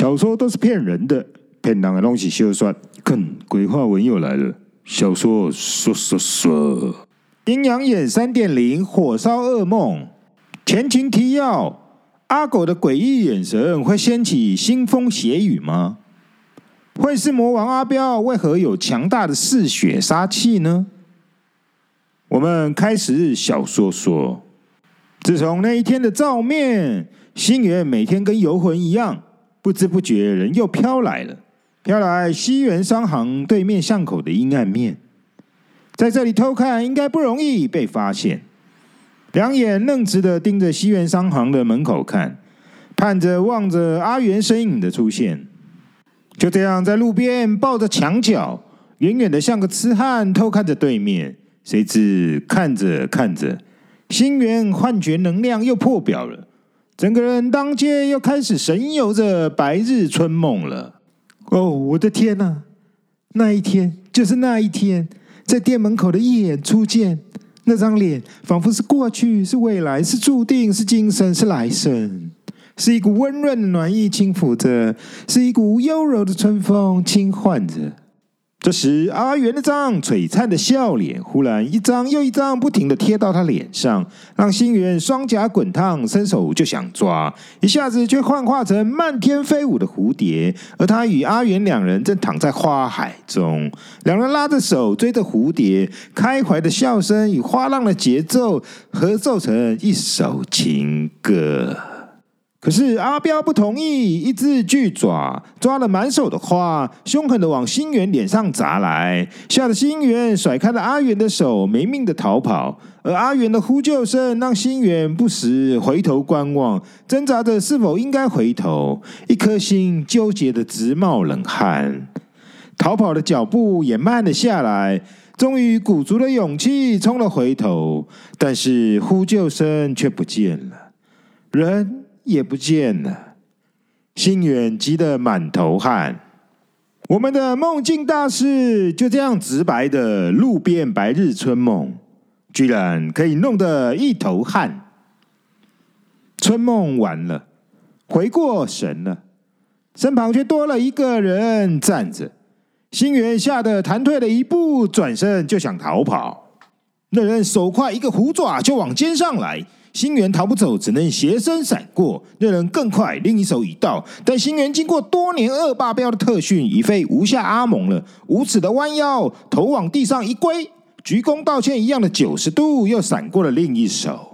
小说都是骗人的，骗人的东西休算。看，鬼话文又来了。小说说说说，阴阳眼三点零，火烧噩梦。前情提要：阿狗的诡异眼神会掀起腥风血雨吗？会是魔王阿彪？为何有强大的嗜血杀气呢？我们开始小说说，自从那一天的照面，星源每天跟游魂一样，不知不觉人又飘来了，飘来西园商行对面巷口的阴暗面，在这里偷看应该不容易被发现。两眼愣直的盯着西园商行的门口看，盼着望着阿元身影的出现。就这样在路边抱着墙角，远远的像个痴汉偷看着对面。谁知看着看着，心源幻觉能量又破表了，整个人当街又开始神游着白日春梦了。哦，我的天哪！那一天就是那一天，在店门口的一眼初见，那张脸仿佛是过去，是未来，是注定，是今生，是来生，是一股温润的暖意轻抚着，是一股幽柔的春风轻唤着。这时，阿元那张璀璨的笑脸忽然一张又一张不停地贴到他脸上，让心源双颊滚烫，伸手就想抓，一下子却幻化成漫天飞舞的蝴蝶。而他与阿元两人正躺在花海中，两人拉着手追着蝴蝶，开怀的笑声与花浪的节奏合奏成一首情歌。可是阿彪不同意，一只巨爪抓了满手的花，凶狠的往心源脸上砸来，吓得心源甩开了阿元的手，没命的逃跑。而阿元的呼救声让心源不时回头观望，挣扎着是否应该回头，一颗心纠结的直冒冷汗。逃跑的脚步也慢了下来，终于鼓足了勇气冲了回头，但是呼救声却不见了，人。也不见了，心源急得满头汗。我们的梦境大师就这样直白的路边白日春梦，居然可以弄得一头汗。春梦完了，回过神了，身旁却多了一个人站着。心源吓得弹退了一步，转身就想逃跑。那人手快，一个虎爪就往肩上来。星源逃不走，只能斜身闪过。那人更快，另一手已到。但星源经过多年恶霸标的特训，已非无下阿蒙了。无耻的弯腰，头往地上一跪，鞠躬道歉一样的九十度，又闪过了另一手。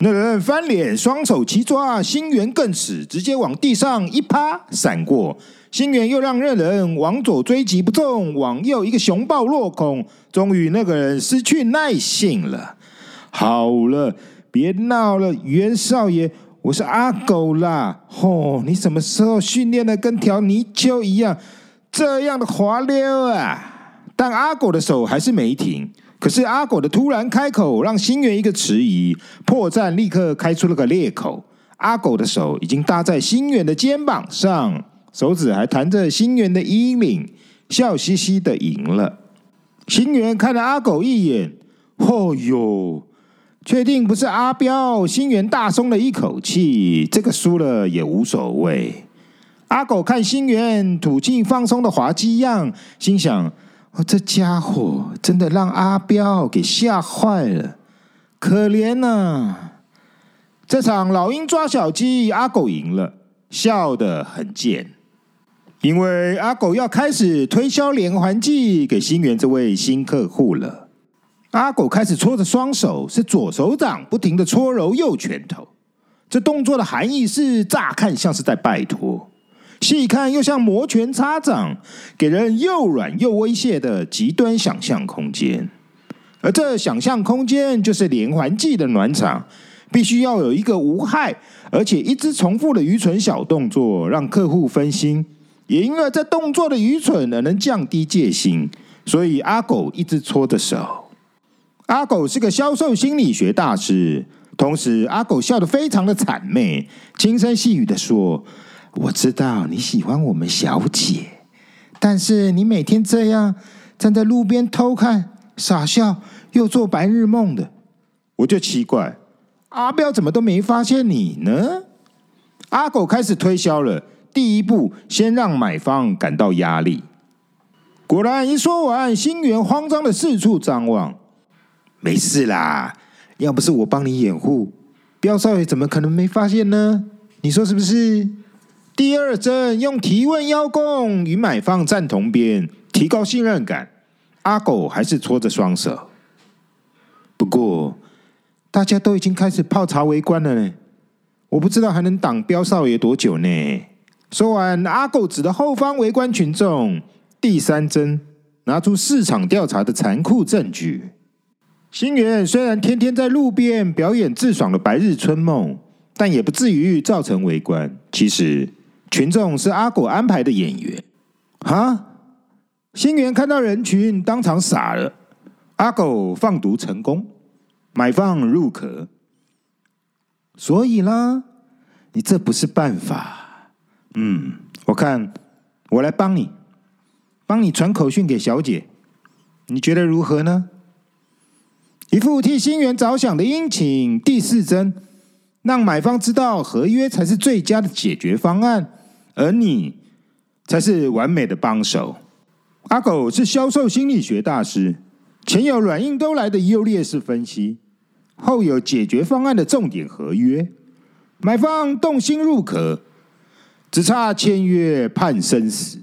那人翻脸，双手齐抓，心源更耻，直接往地上一趴，闪过。心源又让那人往左追击不中，往右一个熊抱落空。终于，那个人失去耐性了。好了。别闹了，袁少爷，我是阿狗啦！吼、你什么时候训练的跟条泥鳅一样，这样的滑溜啊？但阿狗的手还是没停。可是阿狗的突然开口，让心源一个迟疑，破绽立刻开出了个裂口。阿狗的手已经搭在心源的肩膀上，手指还弹着心源的衣领，笑嘻嘻的赢了。心源看了阿狗一眼，哦哟。确定不是阿彪，心源大松了一口气。这个输了也无所谓。阿狗看心源吐气放松的滑稽样，心想：哦，这家伙真的让阿彪给吓坏了，可怜呐、啊！这场老鹰抓小鸡，阿狗赢了，笑得很贱。因为阿狗要开始推销连环计给新源这位新客户了。阿狗开始搓着双手，是左手掌不停的搓揉右拳头。这动作的含义是，乍看像是在拜托，细看又像摩拳擦掌，给人又软又威胁的极端想象空间。而这想象空间就是连环计的暖场，必须要有一个无害而且一直重复的愚蠢小动作，让客户分心。也因为这动作的愚蠢而能降低戒心，所以阿狗一直搓着手。阿狗是个销售心理学大师，同时阿狗笑得非常的谄媚，轻声细语的说：“我知道你喜欢我们小姐，但是你每天这样站在路边偷看、傻笑，又做白日梦的，我就奇怪，阿彪怎么都没发现你呢？”阿狗开始推销了，第一步先让买方感到压力。果然，一说完，新源慌张的四处张望。没事啦，要不是我帮你掩护，彪少爷怎么可能没发现呢？你说是不是？第二针用提问邀功与买方站同边，提高信任感。阿狗还是搓着双手。不过，大家都已经开始泡茶围观了呢，我不知道还能挡彪少爷多久呢。说完，阿狗指着后方围观群众，第三针拿出市场调查的残酷证据。星元虽然天天在路边表演自爽的白日春梦，但也不至于造成围观。其实。群众是阿狗安排的演员，哈！星元看到人群，当场傻了。阿狗放毒成功，买方入壳。所以啦，你这不是办法。嗯，我看我来帮你，帮你传口讯给小姐，你觉得如何呢？一副替星元着想的殷勤。第四针，让买方知道合约才是最佳的解决方案。而你才是完美的帮手。阿狗是销售心理学大师，前有软硬都来的优劣势分析，后有解决方案的重点合约。买方动心入壳，只差签约判生死。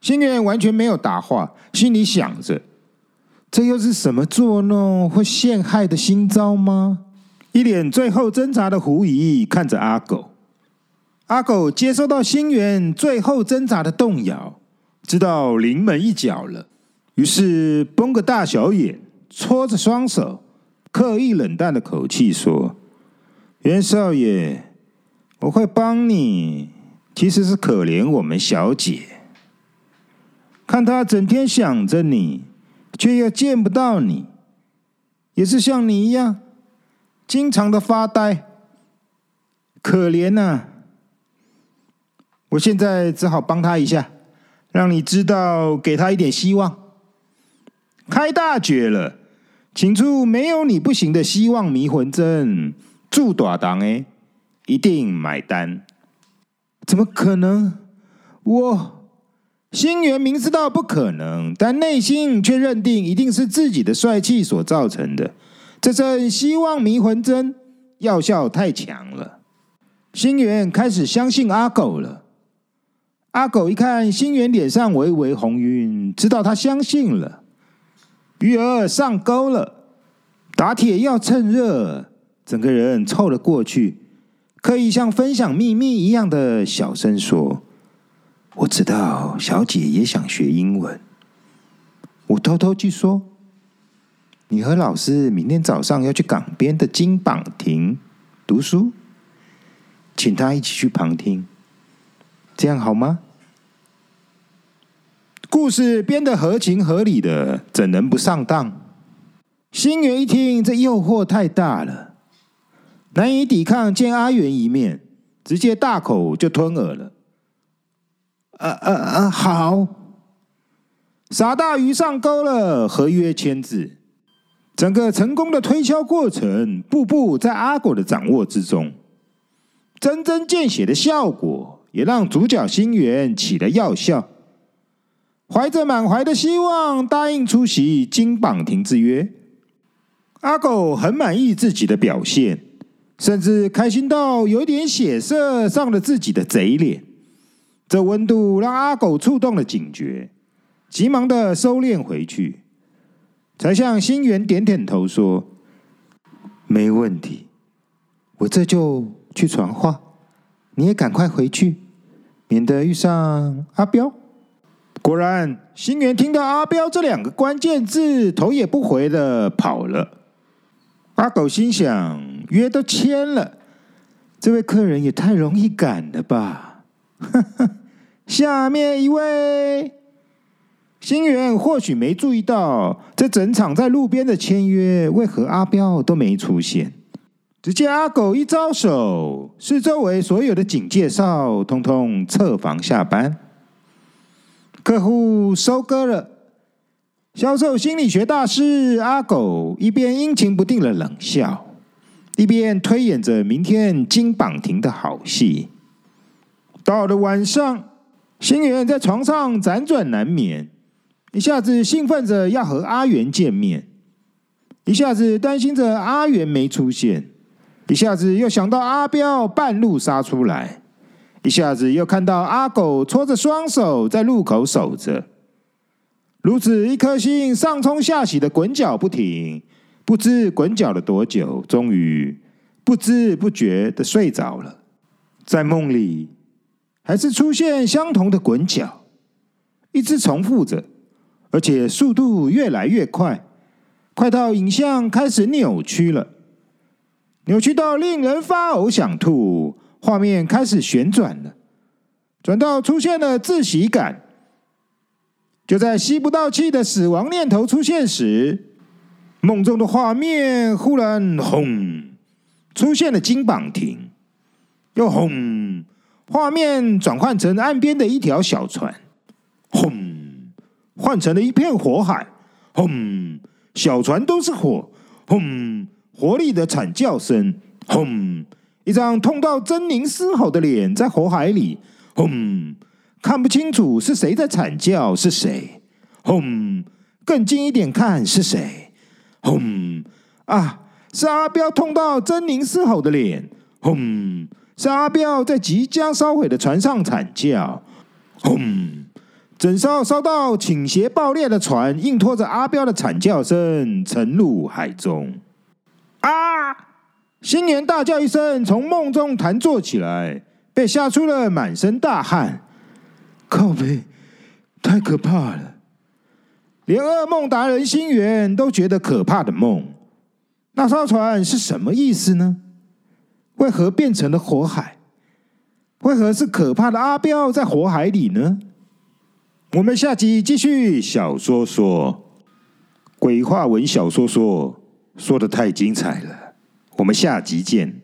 星元完全没有答话，心里想着：这又是什么作弄或陷害的新招吗？一脸最后挣扎的狐疑看着阿狗。阿狗接收到星源最后挣扎的动摇，知道临门一脚了，于是绷个大小眼，搓着双手，刻意冷淡的口气说：“袁少爷，我会帮你，其实是可怜我们小姐，看她整天想着你，却又见不到你，也是像你一样，经常的发呆，可怜呐、啊。”我现在只好帮他一下，让你知道，给他一点希望。开大绝了，请出没有你不行的希望迷魂针，祝大当哎，一定买单。怎么可能？我星元明知道不可能，但内心却认定一定是自己的帅气所造成的。这阵希望迷魂针药效太强了，星元开始相信阿狗了。阿狗一看星元脸上微微红晕，知道他相信了，鱼儿上钩了。打铁要趁热，整个人凑了过去，可以像分享秘密一样的小声说：“我知道小姐也想学英文，我偷偷去说，你和老师明天早上要去港边的金榜亭读书，请他一起去旁听。”这样好吗？故事编得合情合理的，怎能不上当？星元一听，这诱惑太大了，难以抵抗，见阿元一面，直接大口就吞耳了。啊啊啊！好，傻大鱼上钩了，合约签字，整个成功的推销过程，步步在阿狗的掌握之中，针针见血的效果。也让主角星源起了药效，怀着满怀的希望答应出席金榜亭之约。阿狗很满意自己的表现，甚至开心到有点血色上了自己的贼脸。这温度让阿狗触动了警觉，急忙的收敛回去，才向星源点点头说：“没问题，我这就去传话。”你也赶快回去，免得遇上阿彪。果然，星元听到阿彪这两个关键字，头也不回的跑了。阿狗心想：约都签了，这位客人也太容易赶了吧？呵呵。下面一位，星元或许没注意到，这整场在路边的签约，为何阿彪都没出现？只见阿狗一招手，是周围所有的警戒哨，通通撤房下班。客户收割了，销售心理学大师阿狗一边阴晴不定的冷笑，一边推演着明天金榜亭的好戏。到了晚上，星原在床上辗转难眠，一下子兴奋着要和阿元见面，一下子担心着阿元没出现，一下子又想到阿彪半路杀出来，一下子又看到阿狗搓着双手在路口守着。如此一颗心上冲下洗的滚脚不停，不知滚脚了多久，终于不知不觉的睡着了。在梦里，还是出现相同的滚脚，一直重复着，而且速度越来越快，快到影像开始扭曲了，扭曲到令人发呕想吐。画面开始旋转了，转到出现了窒息感。就在吸不到气的死亡念头出现时，梦中的画面忽然轰，出现了金榜亭，又轰，画面转换成岸边的一条小船，轰，换成了一片火海，轰，小船都是火，轰，活力的惨叫声，轰，一张痛到狰狞嘶吼的脸在火海里，轰。看不清楚是谁在惨叫，是谁？轰！更近一点看是谁？轰！啊，是阿彪痛到狰狞嘶吼的脸。轰！是阿彪在即将烧毁的船上惨叫。轰！整艘烧到倾斜爆裂的船，硬拖着阿彪的惨叫声沉入海中。啊！星原大叫一声，从梦中弹坐起来，被吓出了满身大汗。靠北，太可怕了！连噩梦达人星原都觉得可怕的梦。那艘船是什么意思呢？为何变成了火海？为何是可怕的阿彪在火海里呢？我们下集继续小说说鬼话文小说说说的太精彩了，我们下集见。